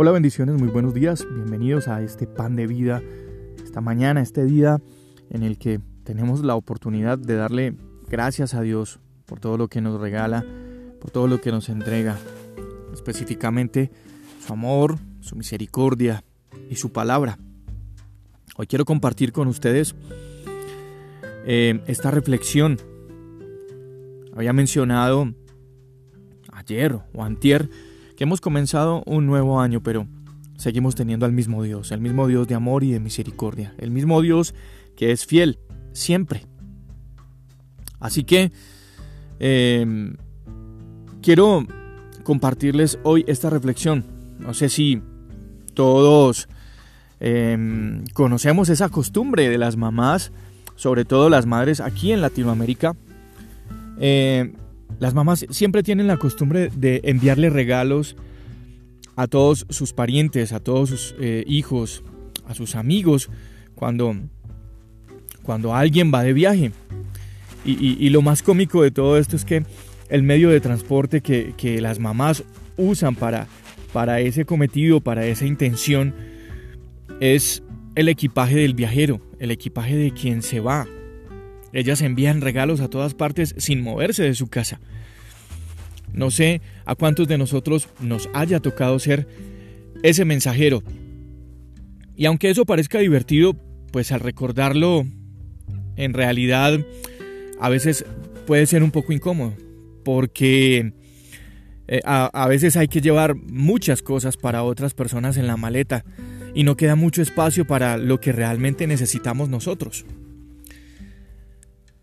Hola bendiciones, muy buenos días, bienvenidos a este pan de vida, esta mañana, este día en el que tenemos la oportunidad de darle gracias a Dios por todo lo que nos regala, por todo lo que nos entrega, específicamente su amor, su misericordia y su palabra. Hoy quiero compartir con ustedes eh, esta reflexión. Había mencionado ayer o antier que hemos comenzado un nuevo año, pero seguimos teniendo al mismo Dios, el mismo Dios de amor y de misericordia, el mismo Dios que es fiel siempre. Así que em, quiero compartirles hoy esta reflexión. No sé si todos em, conocemos esa costumbre de las mamás, sobre todo las madres aquí en Latinoamérica, eh, las mamás siempre tienen la costumbre de enviarle regalos a todos sus parientes, a todos sus eh, hijos, a sus amigos, cuando, cuando alguien va de viaje. Y, lo más cómico de todo esto es que el medio de transporte que, que las mamás usan para, para ese cometido, para esa intención, es el equipaje del viajero, el equipaje de quien se va, ellas envían regalos a todas partes sin moverse de su casa. No sé a cuántos de nosotros nos haya tocado ser ese mensajero. Y aunque eso parezca divertido, pues al recordarlo, en realidad a veces puede ser un poco incómodo. Porque eh, a, veces hay que llevar muchas cosas para otras personas en la maleta y no queda mucho espacio para lo que realmente necesitamos nosotros.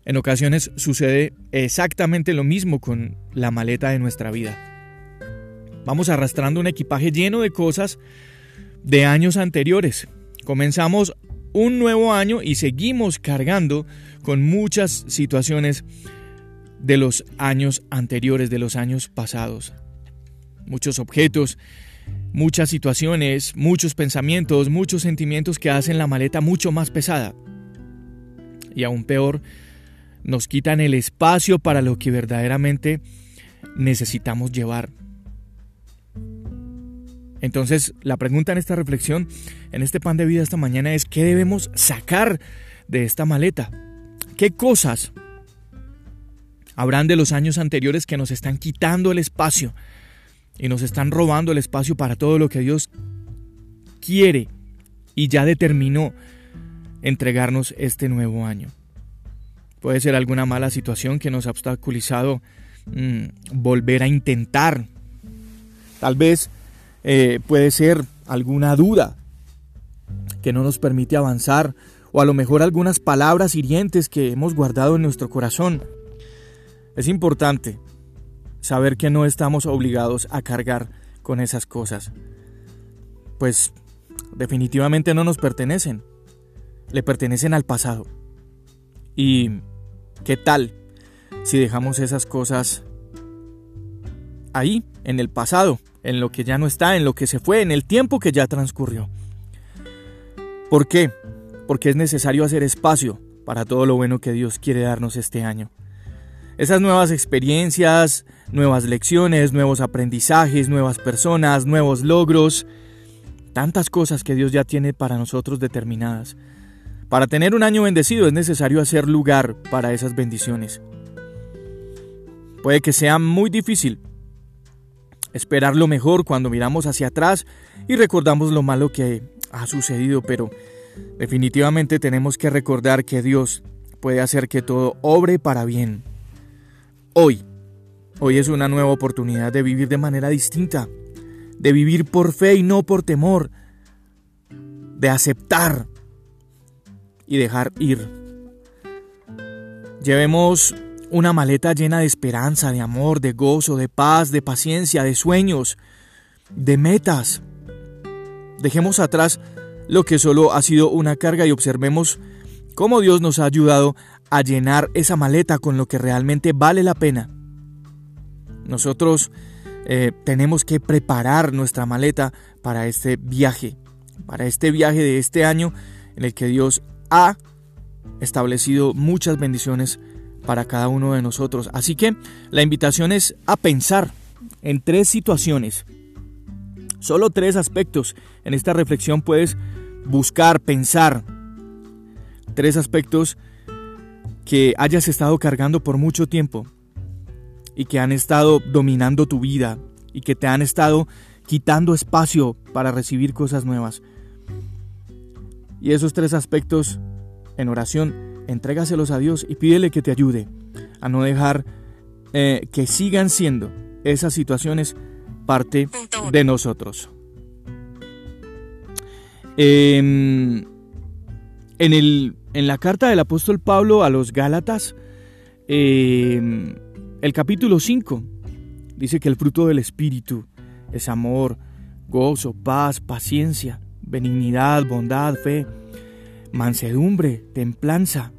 En ocasiones sucede exactamente lo mismo con la maleta de nuestra vida. Vamos arrastrando un equipaje lleno de cosas de años anteriores. Comenzamos un nuevo año y seguimos cargando con muchas situaciones de los años anteriores, de los años pasados. Muchos objetos, muchas situaciones, muchos pensamientos, muchos sentimientos que hacen la maleta mucho más pesada. Y aún peor, nos quitan el espacio para lo que verdaderamente necesitamos llevar. Entonces, la pregunta en esta reflexión, en este pan de vida esta mañana es, ¿qué debemos sacar de esta maleta? ¿Qué cosas habrán de los años anteriores que nos están quitando el espacio y nos están robando el espacio para todo lo que Dios quiere y ya determinó entregarnos este nuevo año? Puede ser alguna mala situación que nos ha obstaculizado mm, volver a intentar. Tal vez eh, puede ser alguna duda que no nos permite avanzar o a lo mejor algunas palabras hirientes que hemos guardado en nuestro corazón. Es importante saber que no estamos obligados a cargar con esas cosas, pues definitivamente no nos pertenecen, le pertenecen al pasado. ¿Y qué tal si dejamos esas cosas ahí, en el pasado, en lo que ya no está, en lo que se fue, en el tiempo que ya transcurrió? ¿Por qué? Porque es necesario hacer espacio para todo lo bueno que Dios quiere darnos este año. Esas nuevas experiencias, nuevas lecciones, nuevos aprendizajes, nuevas personas, nuevos logros, tantas cosas que Dios ya tiene para nosotros determinadas. Para tener un año bendecido es necesario hacer lugar para esas bendiciones. Puede que sea muy difícil esperar lo mejor cuando miramos hacia atrás y recordamos lo malo que ha sucedido, pero definitivamente tenemos que recordar que Dios puede hacer que todo obre para bien. Hoy, hoy es una nueva oportunidad de vivir de manera distinta, de vivir por fe y no por temor, de aceptar y dejar ir. Llevemos una maleta llena de esperanza, de amor, de gozo, de paz, de paciencia, de sueños, de metas. Dejemos atrás lo que solo ha sido una carga y observemos cómo Dios nos ha ayudado a llenar esa maleta con lo que realmente vale la pena. Nosotros eh, tenemos que preparar nuestra maleta para este viaje, para este viaje de este año en el que Dios ha establecido muchas bendiciones para cada uno de nosotros. Así que la invitación es a pensar en tres situaciones Solo tres aspectos. En esta reflexión puedes buscar, pensar. Tres aspectos que hayas estado cargando por mucho tiempo y que han estado dominando tu vida y que te han estado quitando espacio para recibir cosas nuevas. Y esos tres aspectos en oración, entrégaselos a Dios y pídele que te ayude a no dejar eh, que sigan siendo esas situaciones parte de nosotros. Em, en, el, en, la carta del apóstol Pablo a los Gálatas, em, el capítulo 5 dice que el fruto del Espíritu es amor, gozo, paz, paciencia, benignidad, bondad, fe, mansedumbre, templanza,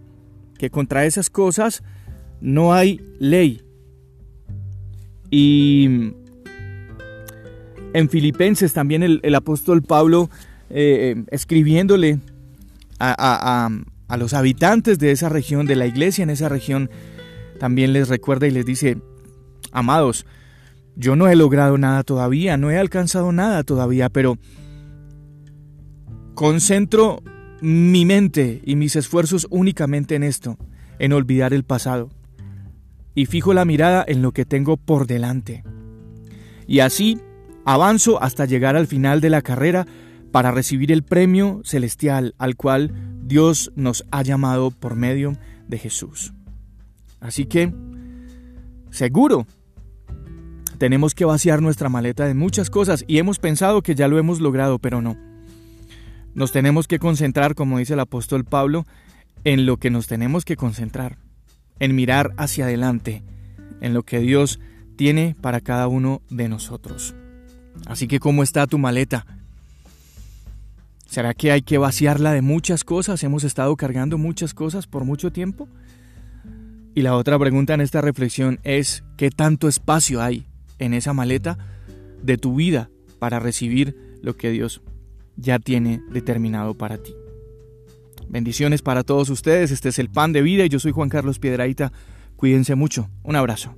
que contra esas cosas no hay ley. Y en Filipenses también el, apóstol Pablo, eh, escribiéndole a, a los habitantes de esa región, de la iglesia en esa región, también les recuerda y les dice, amados, yo no he logrado nada todavía, no he alcanzado nada todavía, pero concentro mi mente y mis esfuerzos únicamente en esto, en olvidar el pasado, y fijo la mirada en lo que tengo por delante. Y así avanzo hasta llegar al final de la carrera para recibir el premio celestial al cual Dios nos ha llamado por medio de Jesús. Así que, seguro, tenemos que vaciar nuestra maleta de muchas cosas y hemos pensado que ya lo hemos logrado, pero no. Nos tenemos que concentrar, como dice el apóstol Pablo, en lo que nos tenemos que concentrar, en mirar hacia adelante, en lo que Dios tiene para cada uno de nosotros. Así que, ¿cómo está tu maleta? ¿Será que hay que vaciarla de muchas cosas? ¿Hemos estado cargando muchas cosas por mucho tiempo? Y la otra pregunta en esta reflexión es, ¿qué tanto espacio hay en esa maleta de tu vida para recibir lo que Dios ya tiene determinado para ti. Bendiciones para todos ustedes, este es el pan de vida y yo soy Juan Carlos Piedraíta. Cuídense mucho, un abrazo.